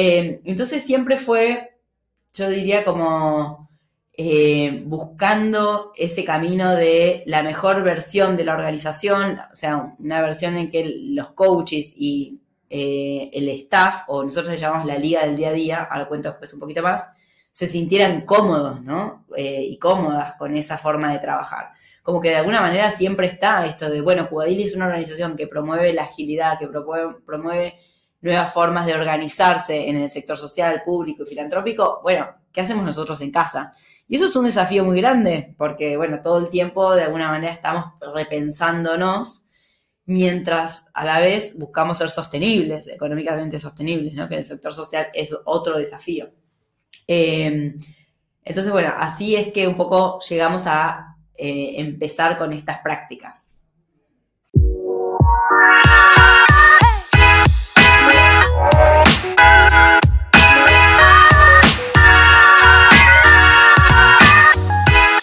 Eh, entonces siempre fue, yo diría como eh, buscando ese camino de la mejor versión de la organización, o sea, una versión en que los coaches y eh, el staff, o nosotros le llamamos la liga del día a día, ahora cuento después un poquito más, se sintieran cómodos, ¿no? Y cómodas con esa forma de trabajar. Como que de alguna manera siempre está esto de, bueno, Cubadili es una organización que promueve la agilidad, que promueve, nuevas formas de organizarse en el sector social, público y filantrópico. Bueno, ¿qué hacemos nosotros en casa? Y eso es un desafío muy grande, porque, bueno, todo el tiempo de alguna manera estamos repensándonos mientras a la vez buscamos ser sostenibles, económicamente sostenibles, ¿no? que en el sector social es otro desafío. Eh, entonces, bueno, así es que un poco llegamos a eh, empezar con estas prácticas.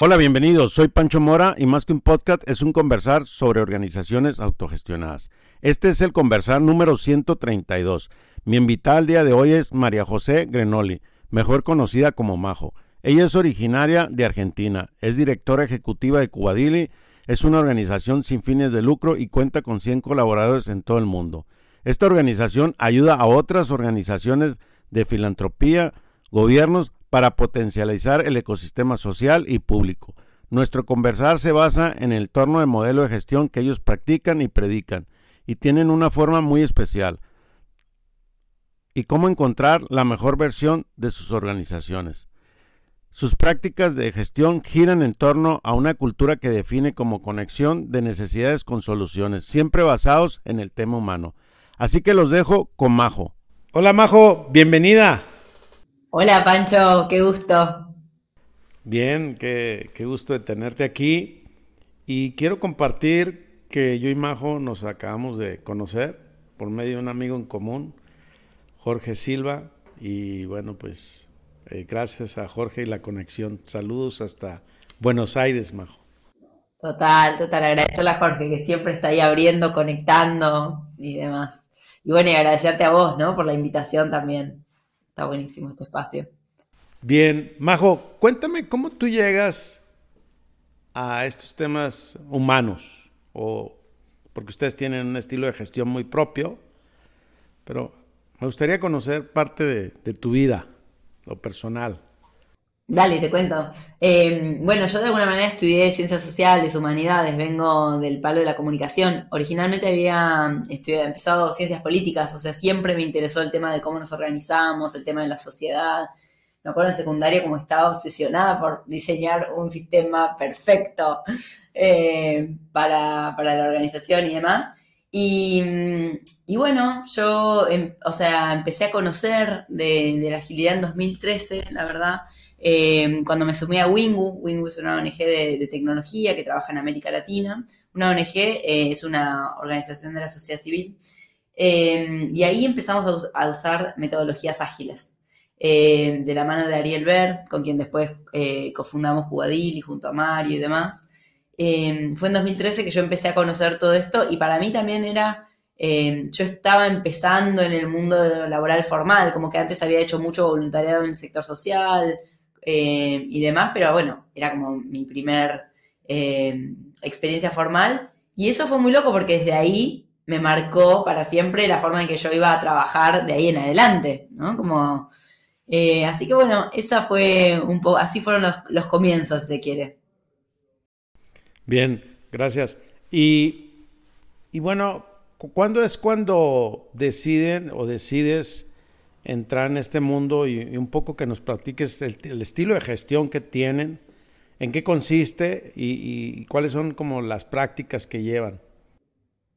Hola, bienvenidos. Soy Pancho Mora y más que un podcast es un conversar sobre organizaciones autogestionadas. Este es el conversar número 132. Mi invitada al día de hoy es María José Grenoli, mejor conocida como Majo. Ella es originaria de Argentina, es directora ejecutiva de Cubadili, es una organización sin fines de lucro y cuenta con 100 colaboradores en todo el mundo. Esta organización ayuda a otras organizaciones de filantropía, gobiernos, para potencializar el ecosistema social y público. Nuestro conversar se basa en el torno de modelo de gestión que ellos practican y predican, y tienen una forma muy especial, y cómo encontrar la mejor versión de sus organizaciones. Sus prácticas de gestión giran en torno a una cultura que define como conexión de necesidades con soluciones, siempre basados en el tema humano. Así que los dejo con Majo. Hola Majo, bienvenida. Hola Pancho, qué gusto. Bien, qué, gusto de tenerte aquí. Y quiero compartir que yo y Majo nos acabamos de conocer por medio de un amigo en común, Jorge Silva. Y bueno, pues eh, gracias a Jorge y la conexión. Saludos hasta Buenos Aires, Majo. Total, total. Agradecerle a Jorge que siempre está ahí abriendo, conectando y demás. Y bueno, y agradecerte a vos, ¿no? Por la invitación también. Está buenísimo este espacio. Bien, Majo, cuéntame cómo tú llegas a estos temas humanos, o porque ustedes tienen un estilo de gestión muy propio, pero me gustaría conocer parte de tu vida, lo personal. Dale, te cuento. Eh, bueno, yo de alguna manera estudié ciencias sociales, humanidades, vengo del palo de la comunicación. Originalmente había estudiado, empezado ciencias políticas, o sea, siempre me interesó el tema de cómo nos organizamos, el tema de la sociedad. Me acuerdo en secundaria como estaba obsesionada por diseñar un sistema perfecto eh, para, la organización y demás. Y, bueno, yo, em, o sea, empecé a conocer de la agilidad en 2013, la verdad eh, cuando me sumé a Wingu, Wingu es una ONG de, tecnología que trabaja en América Latina. Una ONG eh, es una organización de la sociedad civil. Eh, y ahí empezamos a, usar metodologías ágiles. de la mano de Ariel Ver, con quien después cofundamos Cubadil y junto a Mario y demás. fue en 2013 que yo empecé a conocer todo esto y para mí también era yo estaba empezando en el mundo laboral formal, como que antes había hecho mucho voluntariado en el sector social, eh, y demás, pero bueno, era como mi primer eh, experiencia formal. Y eso fue muy loco porque desde ahí me marcó para siempre la forma en que yo iba a trabajar de ahí en adelante, ¿no? Como, eh, así que bueno, esa fue un poco, así fueron los, los comienzos, si se quiere. Bien, gracias. Y, y bueno, ¿cuándo es cuando deciden o decides entrar en este mundo y, un poco que nos platiques el, estilo de gestión que tienen, en qué consiste y, cuáles son como las prácticas que llevan.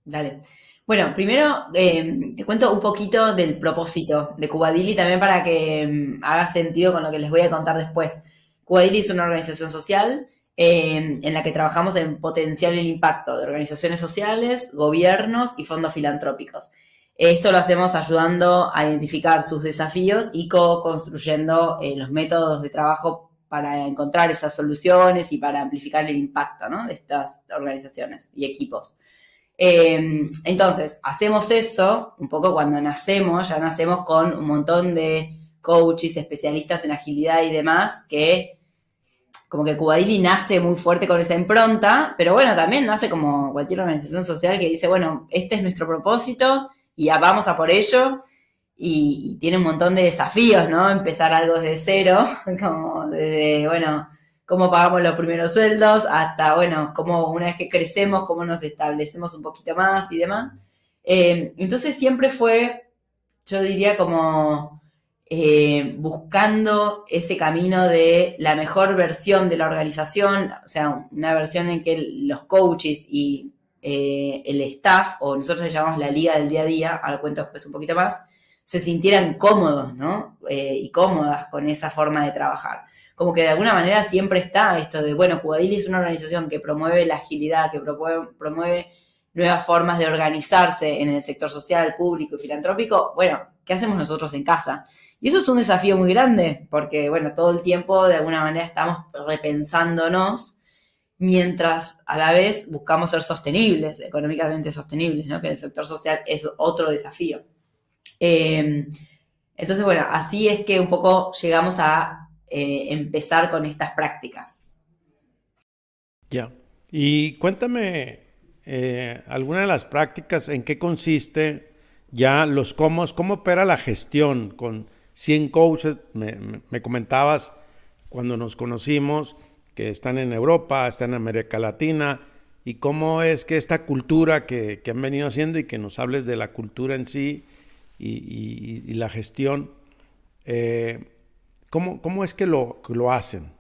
Dale. Bueno, primero eh, te cuento un poquito del propósito de Cubadili también para que mm, haga sentido con lo que les voy a contar después. Cubadili es una organización social eh, en la que trabajamos en potenciar el impacto de organizaciones sociales, gobiernos y fondos filantrópicos. Esto lo hacemos ayudando a identificar sus desafíos y co-construyendo eh, los métodos de trabajo para encontrar esas soluciones y para amplificar el impacto de estas organizaciones y equipos. Em, entonces, hacemos eso un poco cuando nacemos, ya nacemos con un montón de coaches, especialistas en agilidad y demás, que como que Cubadili nace muy fuerte con esa impronta, pero bueno, también nace como cualquier organización social que dice, bueno, este es nuestro propósito y ya vamos a por ello. Y, tiene un montón de desafíos, ¿no? Empezar algo desde cero, como desde, bueno, cómo pagamos los primeros sueldos, hasta, bueno, cómo una vez que crecemos, cómo nos establecemos un poquito más y demás. Eh, entonces siempre fue, yo diría, como eh, buscando ese camino de la mejor versión de la organización, o sea, una versión en que los coaches y eh, el staff, o nosotros le llamamos la liga del día a día, ahora cuento después un poquito más, se sintieran cómodos, ¿no? y cómodas con esa forma de trabajar como que de alguna manera siempre está esto de, bueno, Cubadili es una organización que promueve la agilidad, que promueve, nuevas formas de organizarse en el sector social, público y filantrópico. Bueno, ¿qué hacemos nosotros en casa? Y eso es un desafío muy grande, porque, bueno, todo el tiempo de alguna manera estamos repensándonos mientras a la vez buscamos ser sostenibles, económicamente sostenibles, ¿no? Que el sector social es otro desafío. Eh, entonces, bueno, así es que un poco llegamos a eh, empezar con estas prácticas. Ya. Y cuéntame eh, alguna de las prácticas, en qué consiste ya los cómo, cómo opera la gestión con 100 coaches. Me, comentabas cuando nos conocimos que están en Europa, están en América Latina, y cómo es que esta cultura que, han venido haciendo y que nos hables de la cultura en sí y, la gestión, eh, ¿Cómo, es que lo, lo hacen?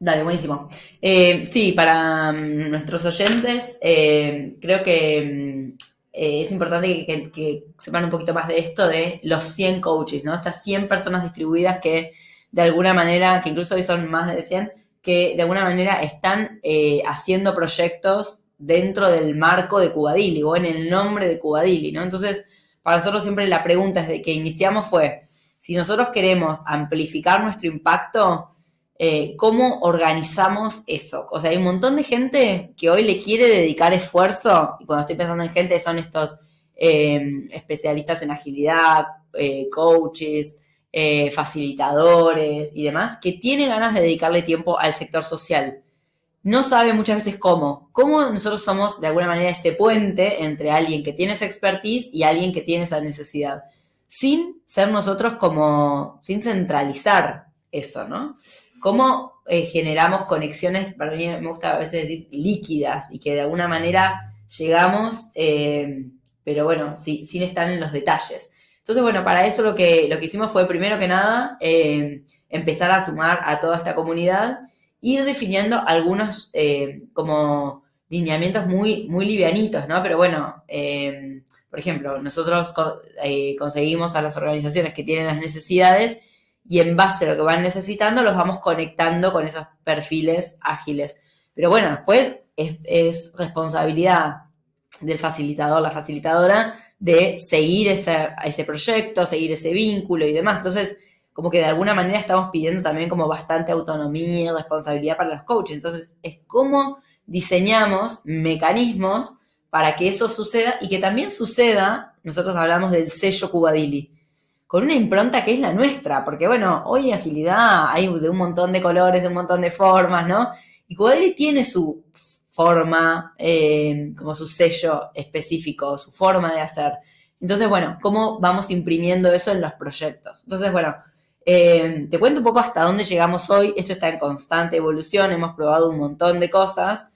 Dale, buenísimo. Eh, sí, para mm, nuestros oyentes, eh, creo que mm, eh, es importante que, sepan un poquito más de esto de los 100 coaches, ¿no? Estas 100 personas distribuidas que de alguna manera, que incluso hoy son más de 100, que de alguna manera están haciendo proyectos dentro del marco de Cubadili o en el nombre de Cubadili, ¿no? Entonces, para nosotros siempre la pregunta desde que iniciamos fue, si nosotros queremos amplificar nuestro impacto, eh, ¿cómo organizamos eso? O sea, hay un montón de gente que hoy le quiere dedicar esfuerzo, y cuando estoy pensando en gente son estos eh, especialistas en agilidad, eh, coaches, facilitadores y demás, que tiene ganas de dedicarle tiempo al sector social. No sabe muchas veces cómo. ¿Cómo nosotros somos de alguna manera ese puente entre alguien que tiene esa expertise y alguien que tiene esa necesidad? sin ser nosotros como, sin centralizar eso, ¿no? ¿Cómo eh, generamos conexiones, para mí me gusta a veces decir líquidas y que de alguna manera llegamos, eh, pero bueno, sin estar en los detalles? Entonces, bueno, para eso lo que, lo que hicimos fue, primero que nada, eh, empezar a sumar a toda esta comunidad, ir definiendo algunos como lineamientos muy, muy livianitos, ¿no? Pero bueno, por ejemplo, nosotros eh, conseguimos a las organizaciones que tienen las necesidades y en base a lo que van necesitando los vamos conectando con esos perfiles ágiles. Pero bueno, después es, responsabilidad del facilitador, la facilitadora, de seguir ese, ese proyecto, seguir ese vínculo y demás. Entonces, como que de alguna manera estamos pidiendo también como bastante autonomía y responsabilidad para los coaches. Entonces, es cómo diseñamos mecanismos para que eso suceda y que también suceda, nosotros hablamos del sello Cubadili, con una impronta que es la nuestra, porque bueno, hoy agilidad hay de un montón de colores, de un montón de formas, ¿no? Y Cubadili tiene su forma, eh, como su sello específico, su forma de hacer. Entonces, bueno, ¿cómo vamos imprimiendo eso en los proyectos? Entonces, bueno, eh, te cuento un poco hasta dónde llegamos hoy. Esto está en constante evolución, hemos probado un montón de cosas.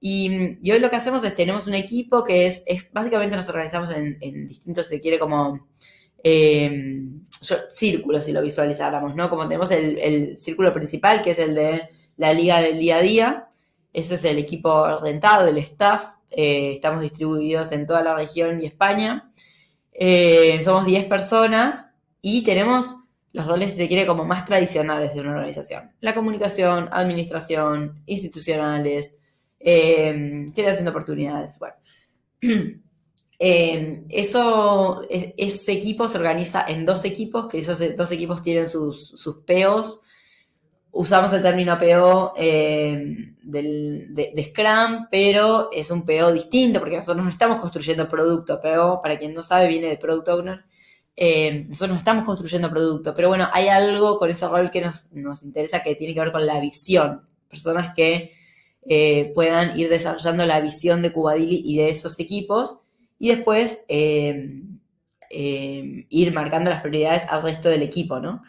Y, hoy lo que hacemos es, tenemos un equipo que es, básicamente nos organizamos en, distintos, se quiere como eh, círculos, si lo visualizáramos, ¿no? Como tenemos el, círculo principal, que es el de la liga del día a día, ese es el equipo rentado, el staff, eh, estamos distribuidos en toda la región y España, eh, somos 10 personas y tenemos los roles, si se quiere, como más tradicionales de una organización. La comunicación, administración, institucionales, eh, creación de oportunidades. Bueno. Eh, eso, ese equipo se organiza en dos equipos, que esos dos equipos tienen sus, sus peos. Usamos el término PO eh, de, Scrum, pero es un PO distinto porque nosotros no estamos construyendo producto. PO, para quien no sabe, viene de Product Owner. Eh, nosotros no estamos construyendo producto, pero bueno, hay algo con ese rol que nos, interesa que tiene que ver con la visión. Personas que eh, puedan ir desarrollando la visión de Cubadili y de esos equipos y después ir marcando las prioridades al resto del equipo, ¿no?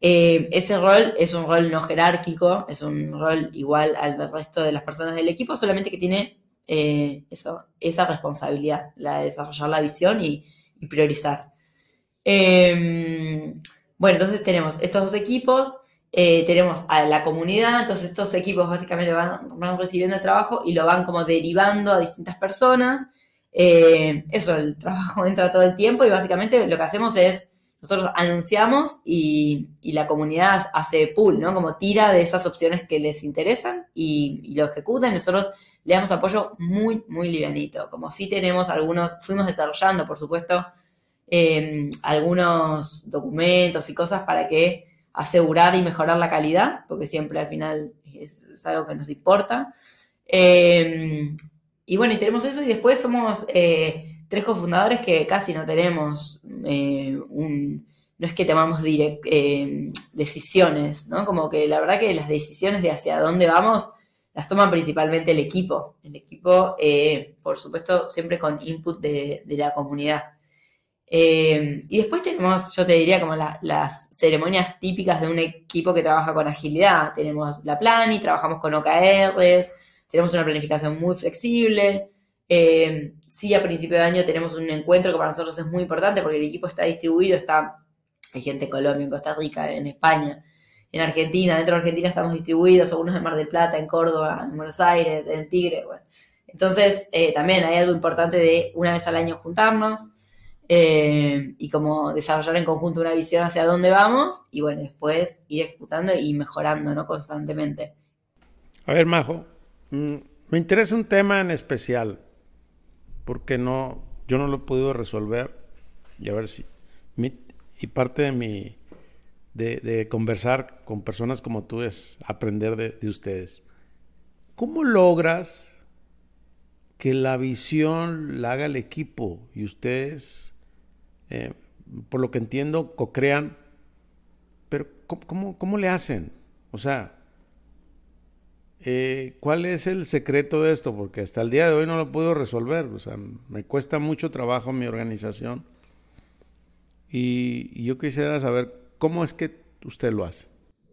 Eh, ese rol es un rol no jerárquico, es un rol igual al del resto de las personas del equipo, solamente que tiene eh, eso, esa responsabilidad, la de desarrollar la visión y, priorizar. Em, bueno, entonces tenemos estos dos equipos, eh, tenemos a la comunidad, entonces estos equipos básicamente van, van, recibiendo el trabajo y lo van como derivando a distintas personas. eso, el trabajo entra todo el tiempo y básicamente lo que hacemos es nosotros anunciamos y, la comunidad hace pool, ¿no? Como tira de esas opciones que les interesan y, lo ejecutan. Nosotros le damos apoyo muy, muy livianito. Como si tenemos algunos, fuimos desarrollando, por supuesto, em, algunos documentos y cosas para que asegurar y mejorar la calidad, porque siempre al final es, algo que nos importa. Em, y bueno, y tenemos eso y después somos... Eh, tres cofundadores que casi no tenemos eh, un... No es que tomamos eh, decisiones, ¿no? Como que la verdad que las decisiones de hacia dónde vamos las toma principalmente el equipo. El equipo, eh, por supuesto, siempre con input de, la comunidad. y después tenemos, yo te diría, como las ceremonias típicas de un equipo que trabaja con agilidad. Tenemos la plan y trabajamos con OKRs, tenemos una planificación muy flexible, eh, sí, a principio de año tenemos un encuentro que para nosotros es muy importante porque el equipo está distribuido, está, hay gente en Colombia, en Costa Rica, en España, en Argentina, dentro de Argentina estamos distribuidos, algunos en Mar del Plata, en Córdoba, en Buenos Aires, en Tigre. Entonces, eh, también hay algo importante de una vez al año juntarnos eh, y como desarrollar en conjunto una visión hacia dónde vamos y bueno, después ir ejecutando y mejorando, ¿no? Constantemente. A ver, Majo, mm, me interesa un tema en especial porque no, yo no lo he podido resolver y a ver si, y parte de mi, de, conversar con personas como tú es aprender de, ustedes. ¿Cómo logras que la visión la haga el equipo y ustedes, eh, por lo que entiendo, co-crean? Pero ¿cómo, ¿cómo, le hacen? O sea, eh, ¿Cuál es el secreto de esto? Porque hasta el día de hoy no lo puedo resolver. O sea, me cuesta mucho trabajo mi organización. Y, yo quisiera saber cómo es que usted lo hace.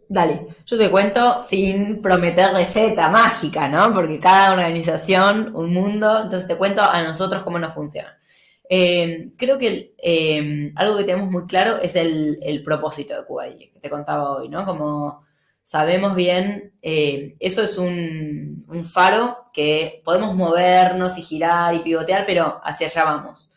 Dale, yo te cuento sin prometer receta mágica, ¿no? Porque cada organización, un mundo, entonces te cuento a nosotros cómo nos funciona. Eh, creo que eh, algo que tenemos muy claro es el, el propósito de QI, que te contaba hoy, ¿no? Como sabemos bien, eh, eso es un, faro que podemos movernos y girar y pivotear, pero hacia allá vamos.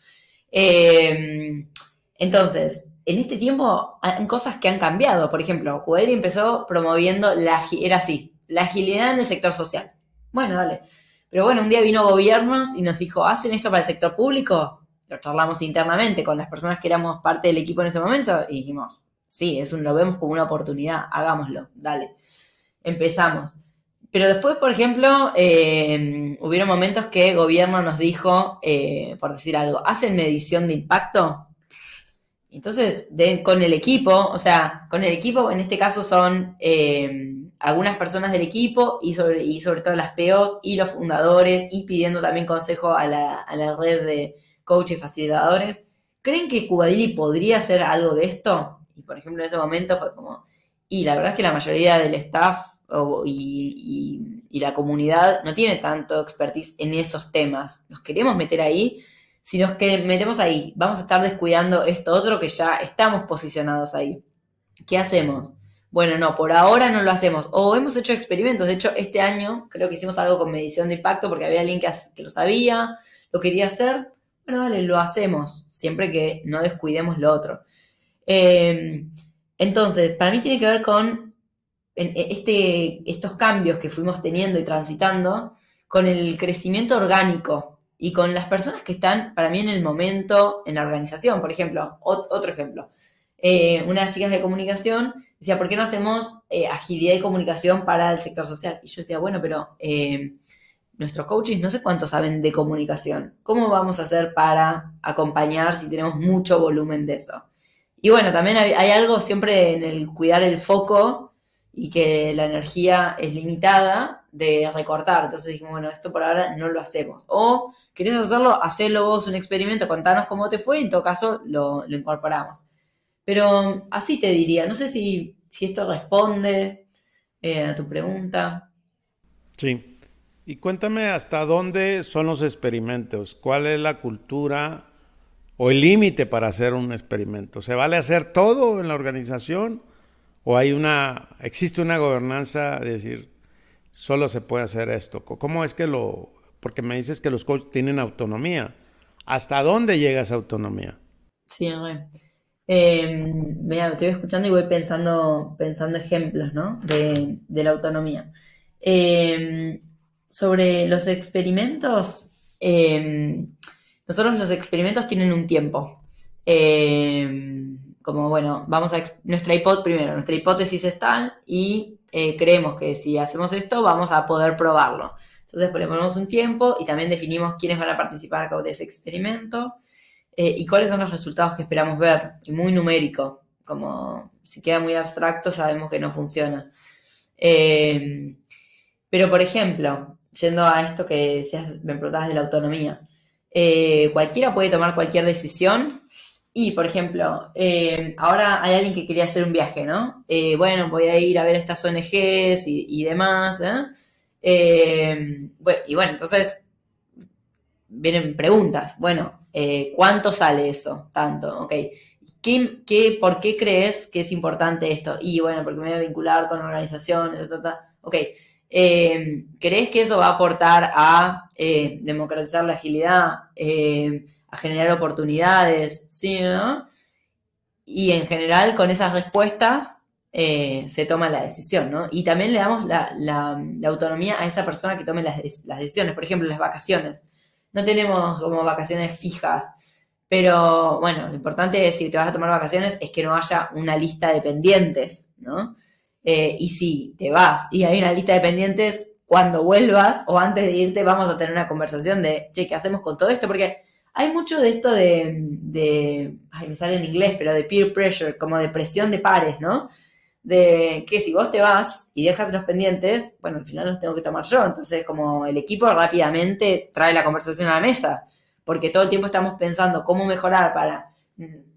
Eh, entonces, en este tiempo hay cosas que han cambiado. Por ejemplo, QDL empezó promoviendo la, era así, la agilidad en el sector social. Bueno, dale. Pero bueno, un día vino gobiernos y nos dijo, ¿hacen esto para el sector público? Lo charlamos internamente con las personas que éramos parte del equipo en ese momento y dijimos, sí, es un, lo vemos como una oportunidad, hagámoslo, dale. Empezamos. Pero después, por ejemplo, eh, hubieron momentos que el gobierno nos dijo, eh, por decir algo, ¿hacen medición de impacto? Entonces, con el equipo, o sea, con el equipo, en este caso son eh, algunas personas del equipo y sobre, y sobre todo las POs y los fundadores y pidiendo también consejo a la, a la red de coaches y facilitadores. ¿Creen que Cubadili podría hacer algo de esto? Y por ejemplo, en ese momento fue como, y la verdad es que la mayoría del staff y, la comunidad no tiene tanto expertise en esos temas. Nos queremos meter ahí. Si nos que metemos ahí, vamos a estar descuidando esto otro que ya estamos posicionados ahí. ¿Qué hacemos? Bueno, no, por ahora no lo hacemos. O hemos hecho experimentos. De hecho, este año creo que hicimos algo con medición de impacto porque había alguien que, que lo sabía, lo quería hacer. Bueno, vale, lo hacemos, siempre que no descuidemos lo otro. Em, entonces, para mí tiene que ver con e, este, estos cambios que fuimos teniendo y transitando, con el crecimiento orgánico y con las personas que están, para mí, en el momento, en la organización. Por ejemplo, otro ejemplo. eh, unas chicas de comunicación decía, ¿por qué no hacemos eh, agilidad y comunicación para el sector social? Y yo decía, bueno, pero eh, nuestros coaches no sé cuánto saben de comunicación. ¿Cómo vamos a hacer para acompañar si tenemos mucho volumen de eso? Y bueno, también hay, algo siempre en el cuidar el foco y que la energía es limitada de recortar. Entonces dijimos, bueno, esto por ahora no lo hacemos. O querés hacerlo, hacelo vos un experimento, contanos cómo te fue y en todo caso lo, incorporamos. Pero así te diría, no sé si, esto responde eh, a tu pregunta. Sí, y cuéntame hasta dónde son los experimentos, cuál es la cultura o el límite para hacer un experimento. ¿Se vale hacer todo en la organización o hay una existe una gobernanza de decir solo se puede hacer esto? ¿Cómo es que lo porque me dices que los coaches tienen autonomía? ¿Hasta dónde llega esa autonomía? Sí, eh, mira, te voy escuchando y voy pensando, pensando ejemplos, ¿no? De, la autonomía. Eh, sobre los experimentos, em, nosotros los experimentos tienen un tiempo. Em, como bueno, vamos a nuestra hipótesis primero, nuestra hipótesis es tal y eh, creemos que si hacemos esto vamos a poder probarlo. Entonces ponemos un tiempo y también definimos quiénes van a participar de ese experimento eh, y cuáles son los resultados que esperamos ver. Y muy numérico, como si queda muy abstracto sabemos que no funciona. Pero por ejemplo, yendo a esto que decías, me preguntabas de la autonomía, eh, cualquiera puede tomar cualquier decisión y, por ejemplo, eh, ahora hay alguien que quería hacer un viaje, ¿no? Eh, bueno, voy a ir a ver estas ONGs y, demás, y bueno, entonces vienen preguntas, bueno, ¿cuánto sale eso? Tanto, ok. ¿Qué, qué, por qué crees que es importante esto? Y bueno, porque me voy a vincular con organizaciones, ok. Eh, ¿Crees que eso va a aportar a eh, democratizar la agilidad, eh, a generar oportunidades? ¿Sí, no? Y en general, con esas respuestas se toma la decisión, ¿no? Y también le damos la, autonomía a esa persona que tome las, las, decisiones. Por ejemplo, las vacaciones. No tenemos como vacaciones fijas. Pero bueno, lo importante es si te vas a tomar vacaciones es que no haya una lista de pendientes, ¿no? Eh, y si te vas y hay una lista de pendientes, cuando vuelvas o antes de irte vamos a tener una conversación de, che, ¿qué hacemos con todo esto? Porque hay mucho de esto de, de ay, me sale en inglés, pero de peer pressure, como de presión de pares, ¿no? De que si vos te vas y dejas los pendientes, bueno, al final los tengo que tomar yo. Entonces, como el equipo rápidamente trae la conversación a la mesa, porque todo el tiempo estamos pensando cómo mejorar para,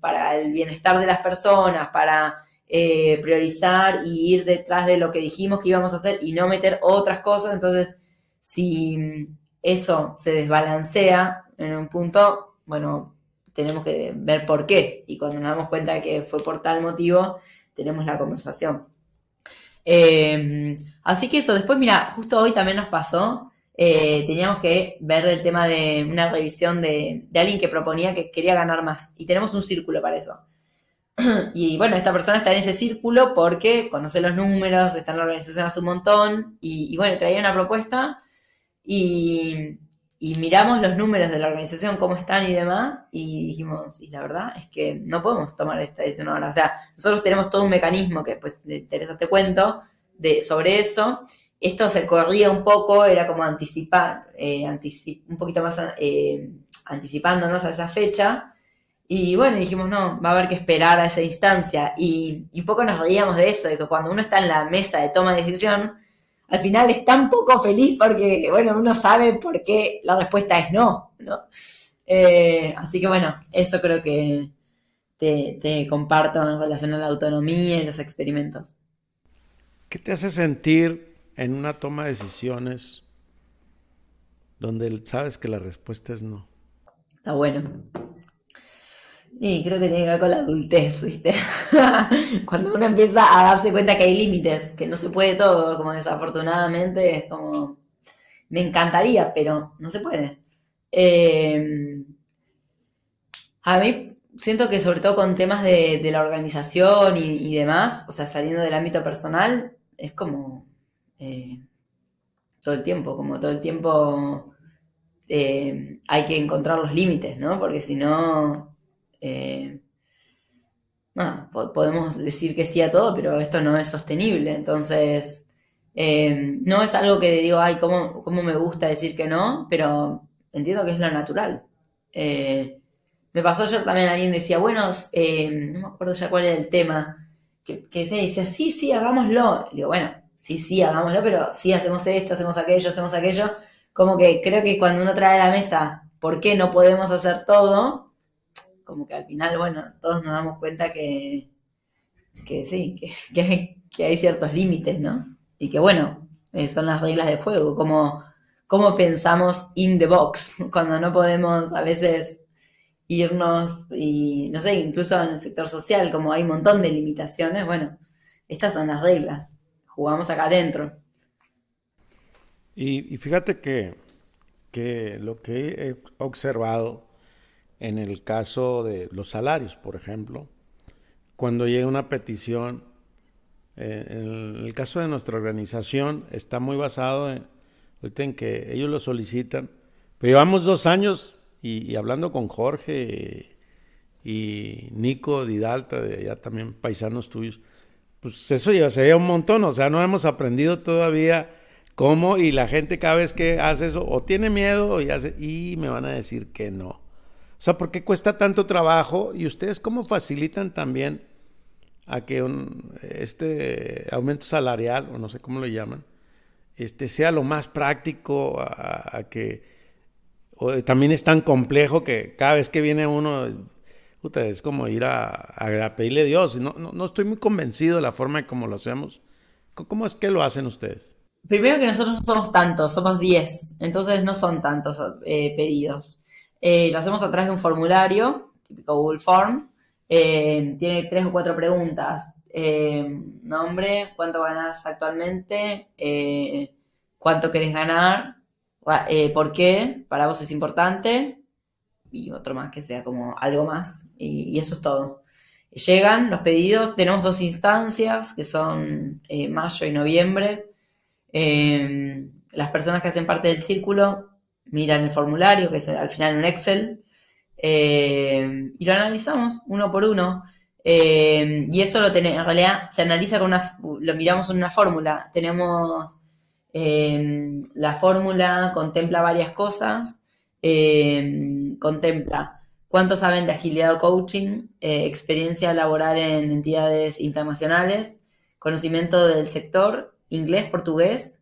para el bienestar de las personas, para eh, priorizar y ir detrás de lo que dijimos que íbamos a hacer y no meter otras cosas. Entonces, si eso se desbalancea en un punto, bueno, tenemos que ver por qué. Y cuando nos damos cuenta de que fue por tal motivo, tenemos la conversación. Eh, así que eso, después, mira, justo hoy también nos pasó, eh, teníamos que ver el tema de una revisión de, de, alguien que proponía que quería ganar más. Y tenemos un círculo para eso. Y bueno, esta persona está en ese círculo porque conoce los números, está en la organización hace un montón y, bueno, traía una propuesta y, miramos los números de la organización, cómo están y demás y dijimos, y la verdad es que no podemos tomar esta decisión ahora. O sea, nosotros tenemos todo un mecanismo que pues le interesa, te cuento, de, sobre eso. Esto se corría un poco, era como anticipar, eh, un poquito más eh, anticipándonos a esa fecha y bueno, dijimos, no, va a haber que esperar a esa instancia. Y, poco nos reíamos de eso, de que cuando uno está en la mesa de toma de decisión, al final es tan poco feliz porque, bueno, uno sabe por qué la respuesta es no, ¿no? Eh, así que bueno, eso creo que te, te comparto en relación a la autonomía y los experimentos. ¿Qué te hace sentir en una toma de decisiones donde sabes que la respuesta es no? Está bueno. Y creo que tiene que ver con la adultez, ¿viste? Cuando uno empieza a darse cuenta que hay límites, que no se puede todo, como desafortunadamente, es como, me encantaría, pero no se puede. Eh, a mí siento que sobre todo con temas de, la organización y, demás, o sea, saliendo del ámbito personal, es como eh, todo el tiempo, como todo el tiempo eh, hay que encontrar los límites, ¿no? Porque si no, eh, podemos decir que sí a todo, pero esto no es sostenible. Entonces, eh, no es algo que digo, ay, cómo, cómo, me gusta decir que no, pero entiendo que es lo natural. Eh, me pasó ayer también alguien decía, bueno, no me acuerdo ya cuál era el tema, que se decía, sí, sí, hagámoslo. digo, bueno, sí, sí, hagámoslo, pero sí hacemos esto, hacemos aquello, hacemos aquello. Como que creo que cuando uno trae a la mesa por qué no podemos hacer todo, como que al final, bueno, todos nos damos cuenta que, que sí, que, hay, ciertos límites, ¿no? Y que bueno, eh, son las reglas de juego, como, como pensamos in the box, cuando no podemos a veces irnos y, no sé, incluso en el sector social, como hay un montón de limitaciones, bueno, estas son las reglas, jugamos acá adentro. Y, y fíjate que, que lo que he observado en el caso de los salarios, por ejemplo, cuando llega una petición, eh, en el caso de nuestra organización está muy basado en, en que ellos lo solicitan, pero llevamos dos años y, hablando con Jorge y Nico Didalta, de allá también paisanos tuyos, pues eso ya se ve un montón, o sea, no hemos aprendido todavía cómo y la gente cada vez que hace eso o tiene miedo o y me van a decir que no. O sea, ¿por qué cuesta tanto trabajo? Y ustedes cómo facilitan también a que un, este aumento salarial, o no sé cómo lo llaman, este, sea lo más práctico, a, que también es tan complejo que cada vez que viene uno, es como ir a, pedirle a Dios. No, no, estoy muy convencido de la forma en cómo lo hacemos. ¿Cómo es que lo hacen ustedes? Primero que nosotros no somos tantos, somos 10, entonces no son tantos eh, pedidos. Eh, lo hacemos a través de un formulario, típico Google Form. Eh, tiene tres o cuatro preguntas. Eh, nombre, cuánto ganas actualmente, cuánto querés ganar, por qué, para vos es importante, y otro más que sea como algo más, y, eso es todo. Llegan los pedidos, tenemos dos instancias que son mayo y noviembre. las personas que hacen parte del círculo miran el formulario, que es al final un Excel, eh, y lo analizamos uno por uno. Eh, y eso lo tenemos, en realidad se analiza con una, lo miramos en una fórmula. Tenemos eh, la fórmula, contempla varias cosas, contempla cuánto saben de agilidad o coaching, experiencia laboral en entidades internacionales, conocimiento del sector, inglés, portugués,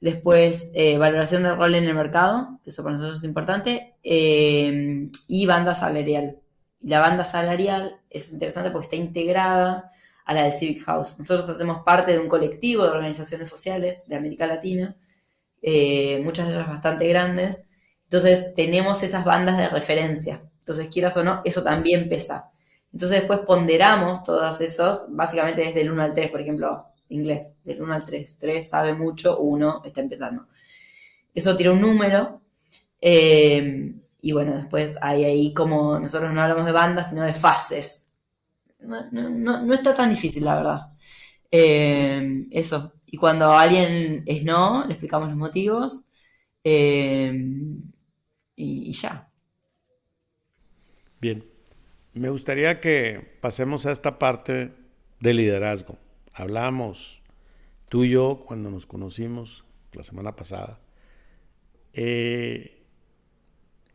Después, eh, valoración del rol en el mercado, que eso para nosotros es importante. Eh, y banda salarial. La banda salarial es interesante porque está integrada a la de Civic House. Nosotros hacemos parte de un colectivo de organizaciones sociales de América Latina, eh, muchas de ellas bastante grandes. Entonces, tenemos esas bandas de referencia. Entonces, quieras o no, eso también pesa. Entonces, después ponderamos todos esos, básicamente desde el 1 al 3, por ejemplo, inglés, del 1 al 3. 3 sabe mucho, 1 está empezando. Eso tiene un número. Eh, y bueno, después hay ahí como nosotros no hablamos de bandas, sino de fases. No, está tan difícil, la verdad. Eh, eso. Y cuando alguien es no, le explicamos los motivos. Eh, y, y ya. Bien. Me gustaría que pasemos a esta parte de liderazgo hablamos tú y yo cuando nos conocimos la semana pasada, eh,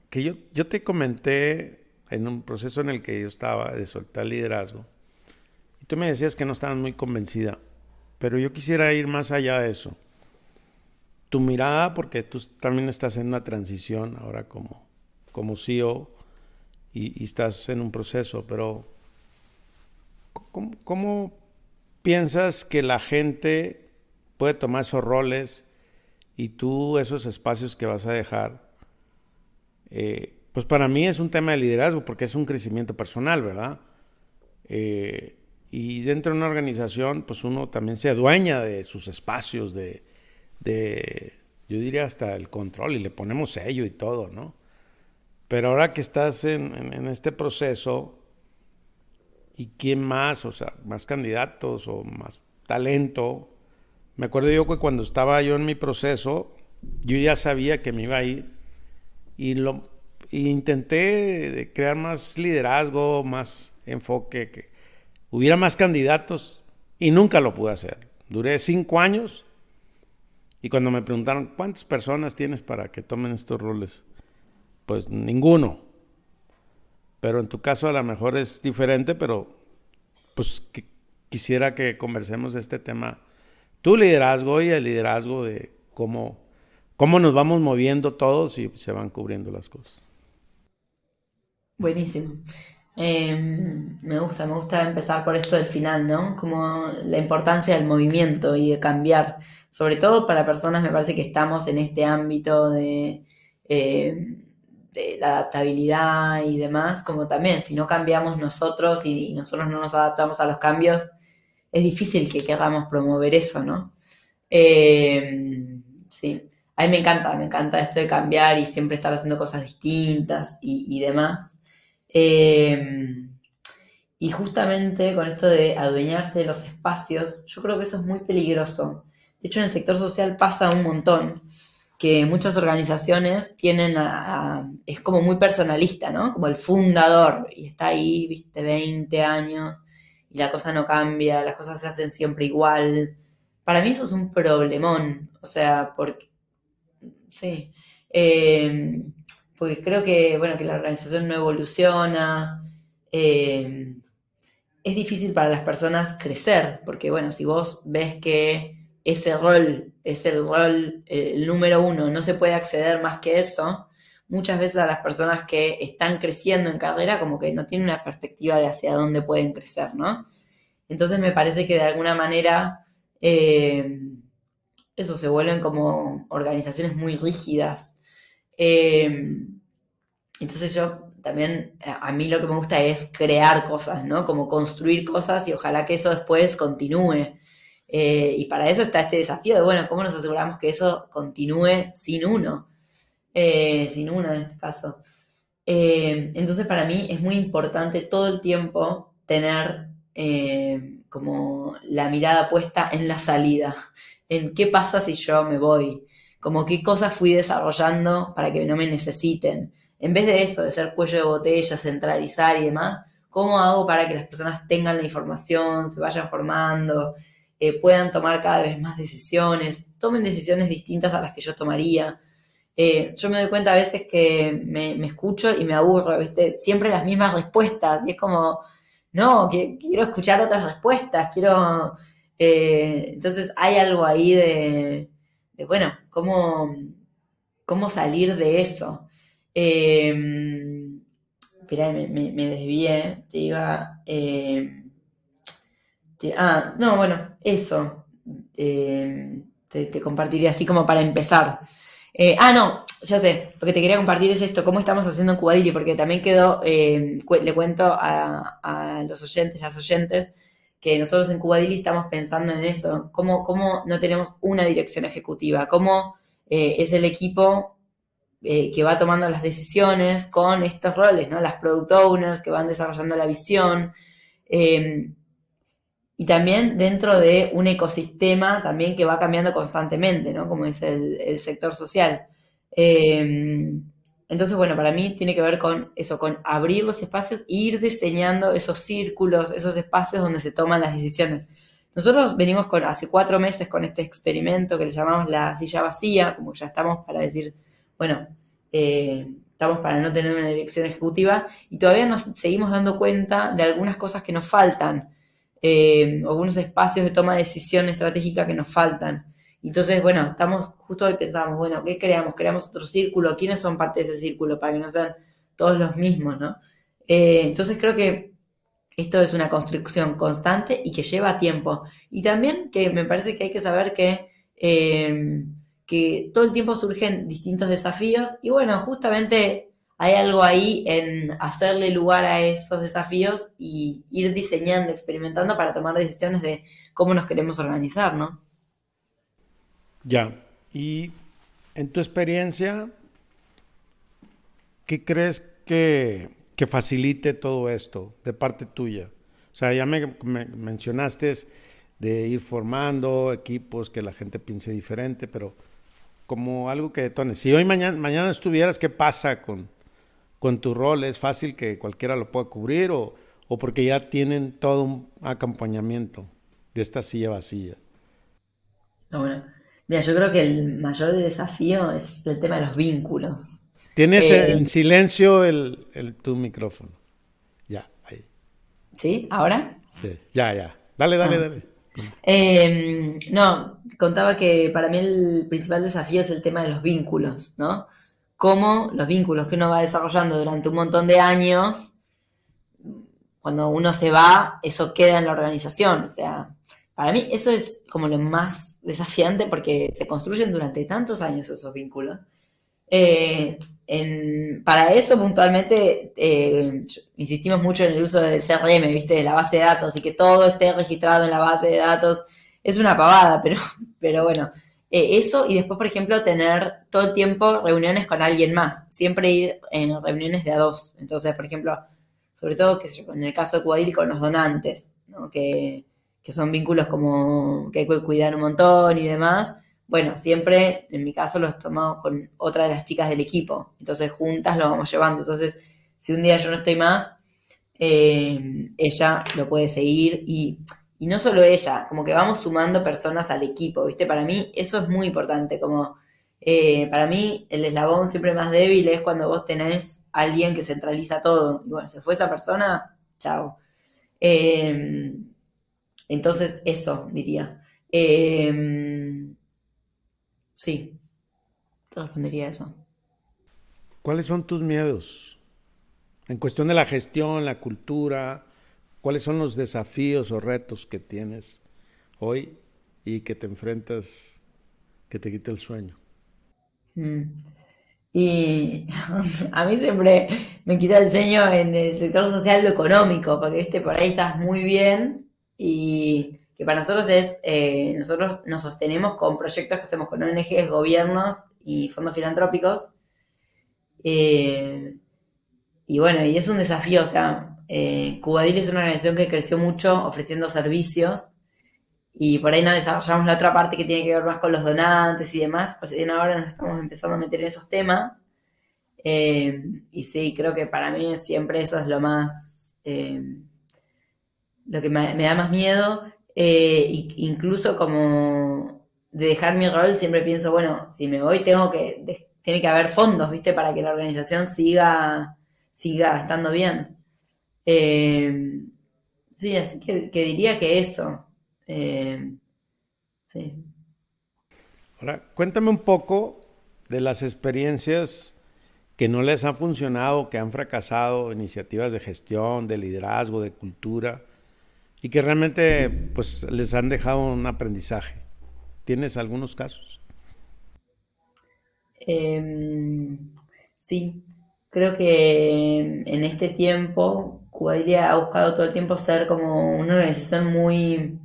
que yo, yo te comenté en un proceso en el que yo estaba de soltar liderazgo, y tú me decías que no estabas muy convencida, pero yo quisiera ir más allá de eso. Tu mirada, porque tú también estás en una transición ahora como, como CEO y, y estás en un proceso, pero ¿cómo, cómo piensas que la gente puede tomar esos roles y tú esos espacios que vas a dejar? Eh, pues para mí es un tema de liderazgo porque es un crecimiento personal, ¿verdad? Eh, y dentro de una organización, pues uno también se adueña de sus espacios, de, yo diría hasta el control y le ponemos sello y todo, ¿no? Pero ahora que estás en este proceso, ¿Y quién más? O sea, más candidatos o más talento. Me acuerdo yo que cuando estaba yo en mi proceso, yo ya sabía que me iba a ir y lo intenté crear más liderazgo, más enfoque, que hubiera más candidatos y nunca lo pude hacer. Duré cinco años y cuando me preguntaron, ¿cuántas personas tienes para que tomen estos roles? Pues ninguno. Pero en tu caso a lo mejor es diferente, pero pues quisiera que conversemos este tema, tu liderazgo y el liderazgo de cómo, cómo nos vamos moviendo todos y se van cubriendo las cosas. Buenísimo. Em, me gusta, me gusta empezar por esto del final, ¿no? Como la importancia del movimiento y de cambiar, sobre todo para personas, me parece que estamos en este ámbito de, em, de la adaptabilidad y demás, como también si no cambiamos nosotros y, nosotros no nos adaptamos a los cambios, es difícil que queramos promover eso, ¿no? Em, sí, a mí me encanta, me encanta esto de cambiar y siempre estar haciendo cosas distintas y, y demás. Em, y justamente con esto de adueñarse de los espacios, yo creo que eso es muy peligroso. De hecho, en el sector social pasa un montón, que muchas organizaciones tienen es como muy personalista, ¿no? Como el fundador, y está ahí, viste, 20 años, y la cosa no cambia, las cosas se hacen siempre igual. Para mí eso es un problemón, o sea, porque, sí. Eh, porque creo que, bueno, que la organización no evoluciona. Eh, es difícil para las personas crecer, porque bueno, si vos ves que ese rol es el rol el número uno, no se puede acceder más que eso, muchas veces a las personas que están creciendo en carrera como que no tienen una perspectiva de hacia dónde pueden crecer, ¿no? Entonces me parece que de alguna manera eh, eso se vuelven como organizaciones muy rígidas eh, entonces yo también, a mí lo que me gusta es crear cosas, ¿no? Como construir cosas y ojalá que eso después continúe. Eh, y para eso está este desafío de, bueno, ¿cómo nos aseguramos que eso continúe sin uno? Eh, sin uno en este caso. entonces para mí es muy importante todo el tiempo tener como la mirada puesta en la salida, en qué pasa si yo me voy, como qué cosas fui desarrollando para que no me necesiten. En vez de eso, de ser cuello de botella, centralizar y demás, ¿cómo hago para que las personas tengan la información, se vayan formando, eh, puedan tomar cada vez más decisiones, tomen decisiones distintas a las que yo tomaría? Eh, yo me doy cuenta a veces que me, escucho y me aburro, ¿viste? Siempre las mismas respuestas y es como, no, quiero escuchar otras respuestas, quiero... Eh, entonces hay algo ahí de, bueno, cómo, cómo salir de eso. Eh, me, desvié, te iba... Em, ah, no, bueno, eso. Em, te, compartiría así como para empezar. Eh, ah, no, ya sé, lo que te quería compartir es esto, cómo estamos haciendo en Cubadili, porque también quedó, le cuento a, los oyentes, las oyentes, que nosotros en Cubadili estamos pensando en eso, cómo, cómo no tenemos una dirección ejecutiva, cómo eh, es el equipo eh, que va tomando las decisiones con estos roles, ¿no? Las product owners que van desarrollando la visión. Em, y también dentro de un ecosistema también que va cambiando constantemente, ¿no? Como es el, sector social. Em, entonces, bueno, para mí tiene que ver con eso, con abrir los espacios e ir diseñando esos círculos, esos espacios donde se toman las decisiones. Nosotros venimos con hace cuatro meses con este experimento que le llamamos la silla vacía, como ya estamos para decir, bueno, eh, estamos para no tener una dirección ejecutiva y todavía nos seguimos dando cuenta de algunas cosas que nos faltan, eh, algunos espacios de toma de decisión estratégica que nos faltan. Entonces, bueno, estamos, justo hoy pensamos, bueno, ¿qué creamos? Creamos otro círculo, ¿quiénes son parte de ese círculo? Para que no sean todos los mismos, ¿no? Eh, entonces creo que esto es una construcción constante y que lleva tiempo. Y también que me parece que hay que saber que, eh, que todo el tiempo surgen distintos desafíos y bueno, justamente hay algo ahí en hacerle lugar a esos desafíos y ir diseñando, experimentando para tomar decisiones de cómo nos queremos organizar, ¿no? Ya. Y en tu experiencia, ¿qué crees que, facilite todo esto de parte tuya? O sea, ya me, mencionaste de ir formando equipos, que la gente piense diferente, pero como algo que detone. Si hoy mañana, mañana estuvieras, ¿qué pasa con, con tu rol? ¿Es fácil que cualquiera lo pueda cubrir o, o porque ya tienen todo un acompañamiento de esta silla vacía? bueno, mira, yo creo que el mayor desafío es el tema de los vínculos. Tienes eh, en silencio el, el, tu micrófono. Ya, ahí. ¿Sí? ¿Ahora? Sí, ya, ya. Dale, dale, ah. dale. Eh, no, contaba que para mí el principal desafío es el tema de los vínculos, ¿no? Cómo los vínculos que uno va desarrollando durante un montón de años, cuando uno se va, eso queda en la organización. O sea, para mí eso es como lo más desafiante porque se construyen durante tantos años esos vínculos. Eh, para eso puntualmente eh, insistimos mucho en el uso del CRM, ¿viste? De la base de datos y que todo esté registrado en la base de datos. Es una pavada, pero, pero bueno, eh, eso y después, por ejemplo, tener todo el tiempo reuniones con alguien más, siempre ir en reuniones de a dos. Entonces, por ejemplo, sobre todo que en el caso de Cuadril con los donantes, que, que son vínculos como que hay que cuidar un montón y demás bueno, siempre en mi caso los tomamos con otra de las chicas del equipo, entonces juntas lo vamos llevando. Entonces, si un día yo no estoy más, eh, ella lo puede seguir y, no solo ella, como que vamos sumando personas al equipo, ¿viste? Para mí eso es muy importante, como eh, para mí el eslabón siempre más débil es cuando vos tenés a alguien que centraliza todo. Y bueno, se fue esa persona, chao. Eh, entonces, eso diría. Sí, te respondería eso. ¿Cuáles son tus miedos? En cuestión de la gestión, la cultura, ¿cuáles son los desafíos o retos que tienes hoy y que te enfrentas, que te quita el sueño? Mm. Y a mí siempre me quita el sueño en el sector social lo económico, porque viste, por ahí estás muy bien y que para nosotros es, eh, nosotros nos sostenemos con proyectos que hacemos con ONGs, gobiernos y fondos filantrópicos. Eh, y bueno, y es un desafío, o sea, eh, Cubadil es una organización que creció mucho ofreciendo servicios y por ahí no desarrollamos la otra parte que tiene que ver más con los donantes y demás, pues ahora nos estamos empezando a meter en esos temas. y sí, creo que para mí siempre eso es lo más, lo que me, da más miedo eh, incluso como de dejar mi rol, siempre pienso, bueno, si me voy tengo que, tiene que haber fondos, ¿viste? Para que la organización siga, siga estando bien. Eh, sí, así que, diría que eso. Eh, sí. Ahora, cuéntame un poco de las experiencias que no les han funcionado, que han fracasado, iniciativas de gestión, de liderazgo, de cultura, y que realmente pues les han dejado un aprendizaje. ¿Tienes algunos casos? Em, sí, creo que en este tiempo Cuadrilla ha buscado todo el tiempo ser como una organización muy,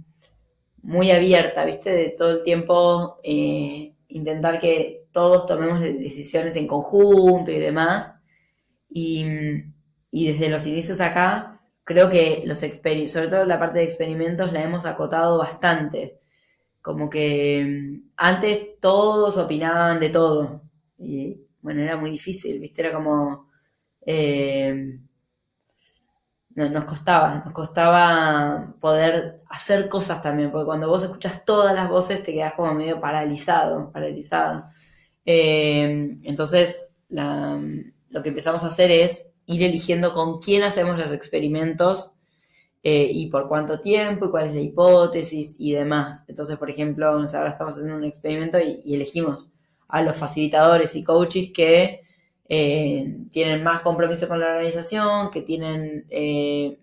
muy abierta, ¿viste? De todo el tiempo eh, intentar que todos tomemos decisiones en conjunto y demás. Y, y desde los inicios acá creo que los sobre todo la parte de experimentos, la hemos acotado bastante. Como que mm, antes todos opinaban de todo. Y bueno, era muy difícil, ¿viste? Era como. Eh, nos costaba, nos costaba poder hacer cosas también, porque cuando vos escuchas todas las voces te quedas como medio paralizado, paralizado. Eh, entonces, lo que empezamos a hacer es ir eligiendo con quién hacemos los experimentos eh, y por cuánto tiempo y cuál es la hipótesis y demás. Entonces, por ejemplo, ahora estamos haciendo un experimento y, elegimos a los facilitadores y coaches que eh, tienen más compromiso con la organización, que tienen eh,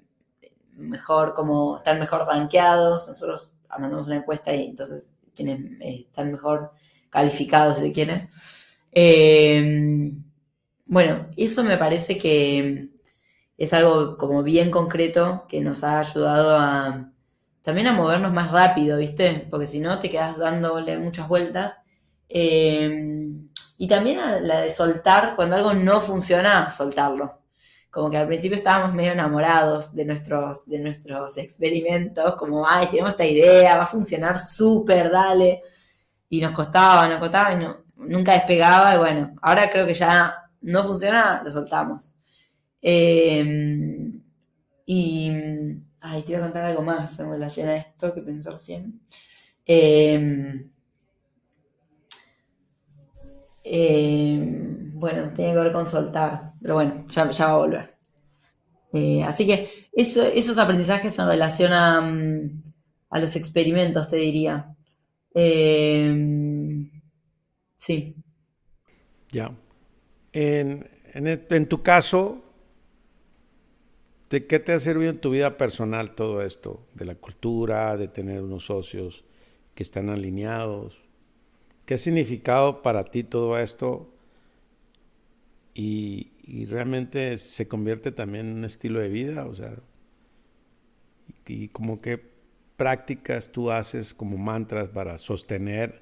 mejor, como están mejor rankeados. Nosotros mandamos una encuesta y entonces tienen, están mejor calificados si quieren. Bueno, eso me parece que es algo como bien concreto que nos ha ayudado a también a movernos más rápido, ¿viste? Porque si no te quedas dándole muchas vueltas. Eh, y también la de soltar, cuando algo no funciona, soltarlo. Como que al principio estábamos medio enamorados de nuestros, de nuestros experimentos, como, ay, tenemos esta idea, va a funcionar súper, dale. Y nos costaba, nos costaba y no, nunca despegaba. Y bueno, ahora creo que ya no funciona, lo soltamos. Em, Y, ay, te voy a contar algo más en relación a esto que pensé recién. Eh, eh, bueno, tiene que ver con soltar, pero bueno, ya, va a volver. Eh, así que esos aprendizajes en relación a, mm, a, los experimentos, te diría. sí. Ya. En, en, tu caso, ¿de qué te ha servido en tu vida personal todo esto? De la cultura, de tener unos socios que están alineados. ¿Qué significado para ti todo esto? Y, realmente se convierte también en un estilo de vida, o sea, y como qué prácticas tú haces como mantras para sostener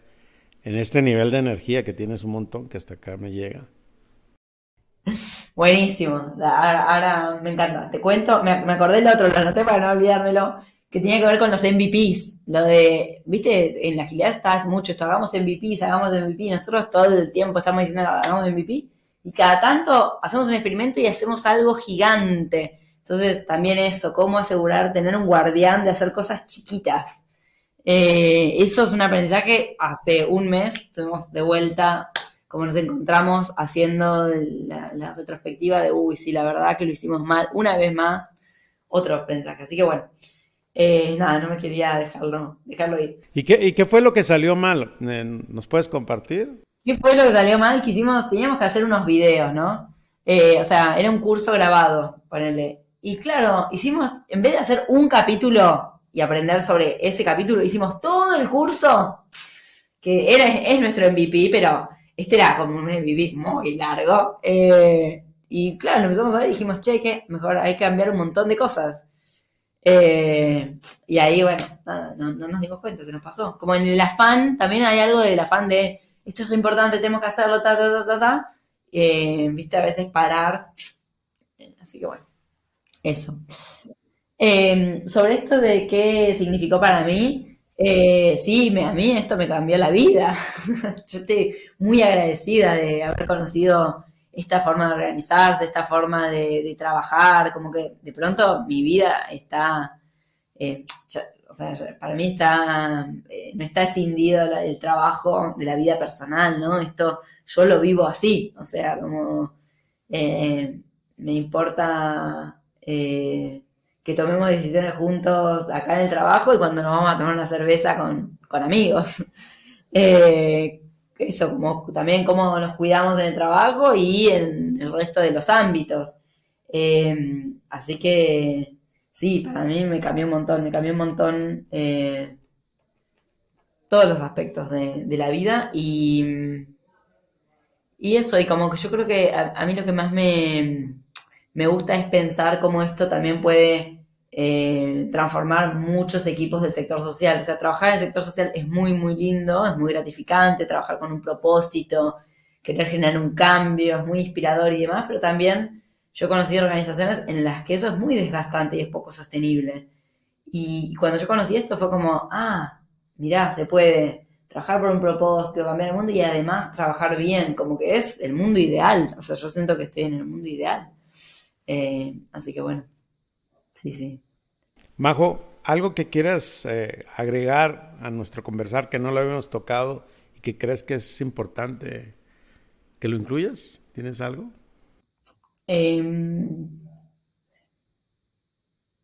en este nivel de energía que tienes un montón que hasta acá me llega. Buenísimo, ahora, me encanta. Te cuento, me, acordé del otro, lo anoté para no olvidármelo, que tenía que ver con los MVPs. Lo de, viste, en la agilidad está mucho esto, hagamos MVPs, hagamos MVP. Nosotros todo el tiempo estamos diciendo hagamos MVP y cada tanto hacemos un experimento y hacemos algo gigante. Entonces, también eso, cómo asegurar tener un guardián de hacer cosas chiquitas. Eh, eso es un aprendizaje. Hace un mes estuvimos de vuelta como nos encontramos haciendo la, retrospectiva de, uy, sí, la verdad que lo hicimos mal, una vez más, otro aprendizaje. Así que bueno, eh, nada, no me quería dejarlo, dejarlo ir. ¿Y qué, qué fue lo que salió mal? Eh, ¿Nos puedes compartir? ¿Qué fue lo que salió mal? Que hicimos, teníamos que hacer unos videos, ¿no? Eh, o sea, era un curso grabado, ponele. Y claro, hicimos, en vez de hacer un capítulo y aprender sobre ese capítulo, hicimos todo el curso, que era, es nuestro MVP, pero este era como un MVP muy largo. Eh, y claro, lo empezamos a ver y dijimos, che, que mejor hay que cambiar un montón de cosas. Eh, y ahí, bueno, no, nos dimos cuenta, se nos pasó. Como en el afán, también hay algo del afán de esto es lo importante, tenemos que hacerlo, ta, ta, ta, ta, ta. Eh, viste, a veces parar. Así que bueno, eso. sobre esto de qué significó para mí, eh, sí, me, a mí esto me cambió la vida. Yo estoy muy agradecida de haber conocido esta forma de organizarse, esta forma de, trabajar, como que de pronto mi vida está, eh, o sea, para mí está, eh, no está escindido el trabajo de la vida personal, ¿no? Esto yo lo vivo así, o sea, como me importa que tomemos decisiones juntos acá en el trabajo y cuando nos vamos a tomar una cerveza con, amigos. Eh, eso, como también cómo nos cuidamos en el trabajo y en el resto de los ámbitos. Eh, así que sí, para mí me cambió un montón, me cambió un montón eh, todos los aspectos de, la vida y, y eso, y como que yo creo que a mí lo que más me, me gusta es pensar cómo esto también puede eh, transformar muchos equipos del sector social. O sea, trabajar en el sector social es muy, muy lindo, es muy gratificante, trabajar con un propósito, querer generar un cambio, es muy inspirador y demás, pero también yo he organizaciones en las que eso es muy desgastante y es poco sostenible. Y cuando yo conocí esto fue como, ah, mirá, se puede trabajar por un propósito, cambiar el mundo y además trabajar bien, como que es el mundo ideal. O sea, yo siento que estoy en el mundo ideal. Eh, así que bueno, sí, sí. Majo, ¿algo que quieras eh, agregar a nuestro conversar que no lo habíamos tocado y que crees que es importante que lo incluyas? ¿Tienes algo? Em,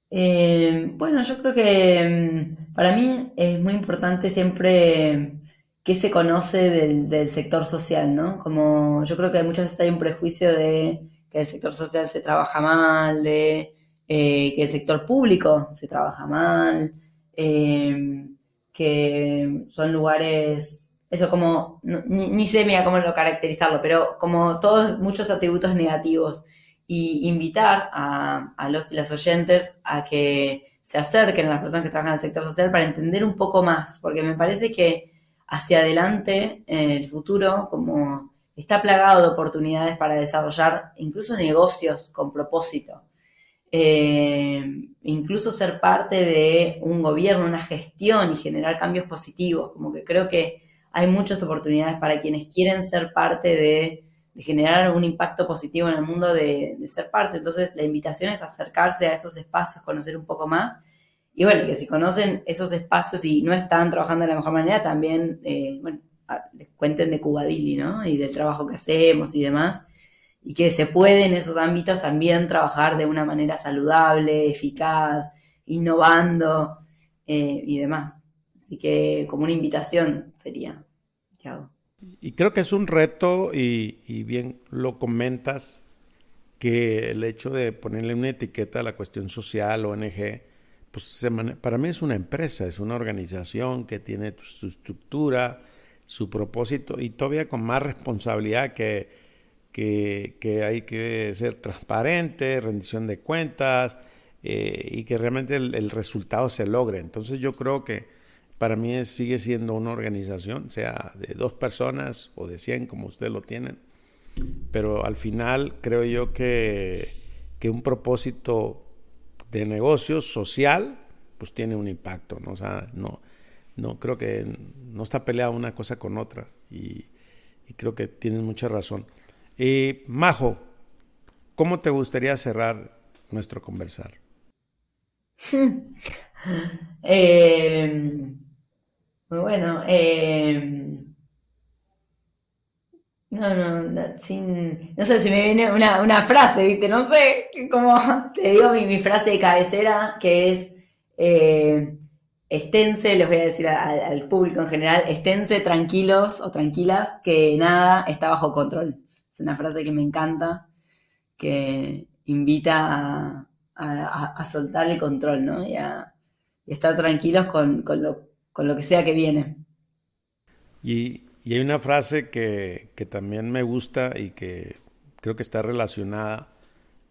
em, bueno, yo creo que em, para mí es muy importante siempre que se conoce del, del sector social, ¿no? Como yo creo que muchas veces hay un prejuicio de que el sector social se trabaja mal, de eh, que el sector público se trabaja mal, eh, que son lugares, eso como, ni, sé mira cómo lo caracterizarlo, pero como todos, muchos atributos negativos. Y invitar a, los y las oyentes a que se acerquen a las personas que trabajan en el sector social para entender un poco más, porque me parece que hacia adelante, en el futuro, como está plagado de oportunidades para desarrollar incluso negocios con propósito. Eh, incluso ser parte de un gobierno, una gestión y generar cambios positivos, como que creo que hay muchas oportunidades para quienes quieren ser parte de generar un impacto positivo en el mundo de, ser parte. Entonces, la invitación es acercarse a esos espacios, conocer un poco más. Y bueno, que si conocen esos espacios y no están trabajando de la mejor manera, también, eh, bueno, les cuenten de Cubadili, ¿no? Y del trabajo que hacemos y demás. Y que se puede en esos ámbitos también trabajar de una manera saludable, eficaz, innovando eh, y demás. Así que como una invitación sería que hago. Y creo que es un reto y, bien lo comentas, que el hecho de ponerle una etiqueta a la cuestión social, ONG, pues para mí es una empresa, es una organización que tiene su estructura, su propósito y todavía con más responsabilidad que, que, hay que ser transparente, rendición de cuentas eh, y que realmente el resultado se logre. Entonces yo creo que para mí sigue siendo una organización, sea de dos personas o de cien, como ustedes lo tienen. Pero al final creo yo que, que un propósito de negocio social, pues tiene un impacto, ¿no? O sea, no, no creo que no está peleada una cosa con otra. Y, creo que tienes mucha razón. Y Majo, ¿cómo te gustaría cerrar nuestro conversar? eh, muy bueno. Eh, no, no, no, sin, no sé si me viene una, una frase, ¿viste? No sé, como te digo mi, mi frase de cabecera, que es, eh, esténse, les voy a decir al público en general, esténse tranquilos o tranquilas, que nada está bajo control. Es una frase que me encanta, que invita a, soltar el control, ¿no? Y a, estar tranquilos con, con lo con lo que sea que viene. Y, hay una frase que, también me gusta y que creo que está relacionada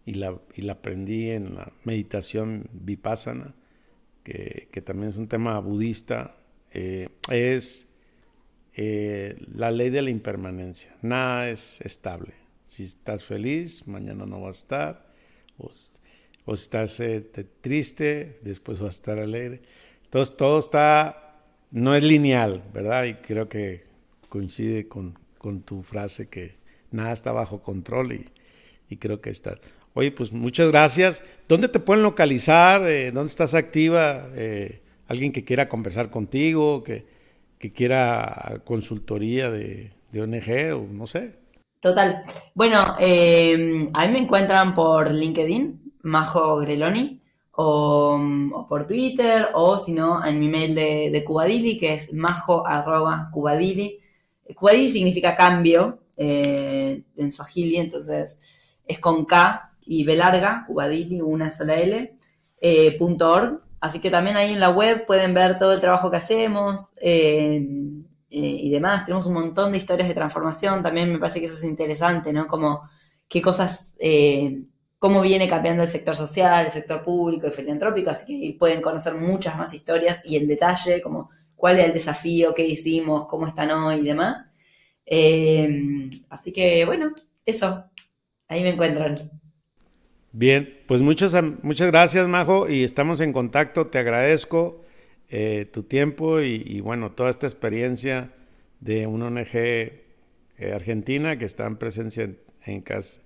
y la, la aprendí en la meditación vipassana, que, también es un tema budista, eh, es eh, la ley de la impermanencia. Nada es estable. Si estás feliz, mañana no va a estar. O, si estás eh, triste, después va a estar alegre. Entonces todo está no es lineal, ¿verdad? Y creo que coincide con, tu frase que nada está bajo control y, creo que está. Oye, pues muchas gracias. ¿Dónde te pueden localizar? Eh, ¿Dónde estás activa? ¿Alguien que quiera conversar contigo? Que, que quiera consultoría de, ONG o no sé? Total. Bueno, eh, a mí me encuentran por LinkedIn, Majo Greloni o, por Twitter, o si no, en mi mail de, Cubadili, que es majo arroba Cubadili. Cubadili significa cambio eh, en Swahili, entonces es con K y B larga, Cubadili, una sola L, eh, punto org. Así que también ahí en la web pueden ver todo el trabajo que hacemos eh, y demás. Tenemos un montón de historias de transformación. También me parece que eso es interesante, ¿no? Como qué cosas cómo viene cambiando el sector social, el sector público y filantrópico, así que pueden conocer muchas más historias y en detalle, como cuál es el desafío, qué hicimos, cómo están hoy y demás. Eh, así que bueno, eso, ahí me encuentran. Bien, pues muchas, muchas gracias, Majo, y estamos en contacto. Te agradezco eh, tu tiempo y, bueno, toda esta experiencia de una ONG eh, argentina que está en presencia en, en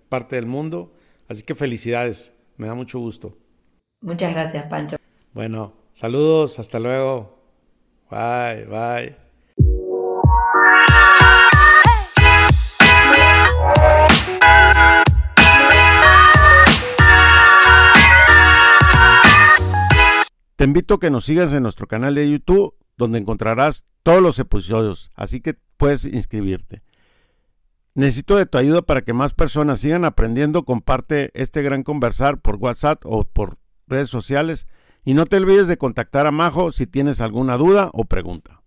parte del mundo Así que felicidades, me da mucho gusto. Muchas gracias, Pancho. Bueno, saludos, hasta luego. Bye, bye. Te invito a que nos sigas en nuestro canal de YouTube, donde encontrarás todos los episodios, así que puedes inscribirte. Necesito de tu ayuda para que más personas sigan aprendiendo. Comparte este gran conversar por WhatsApp o por redes sociales. Y no te olvides de contactar a Majo si tienes alguna duda o pregunta.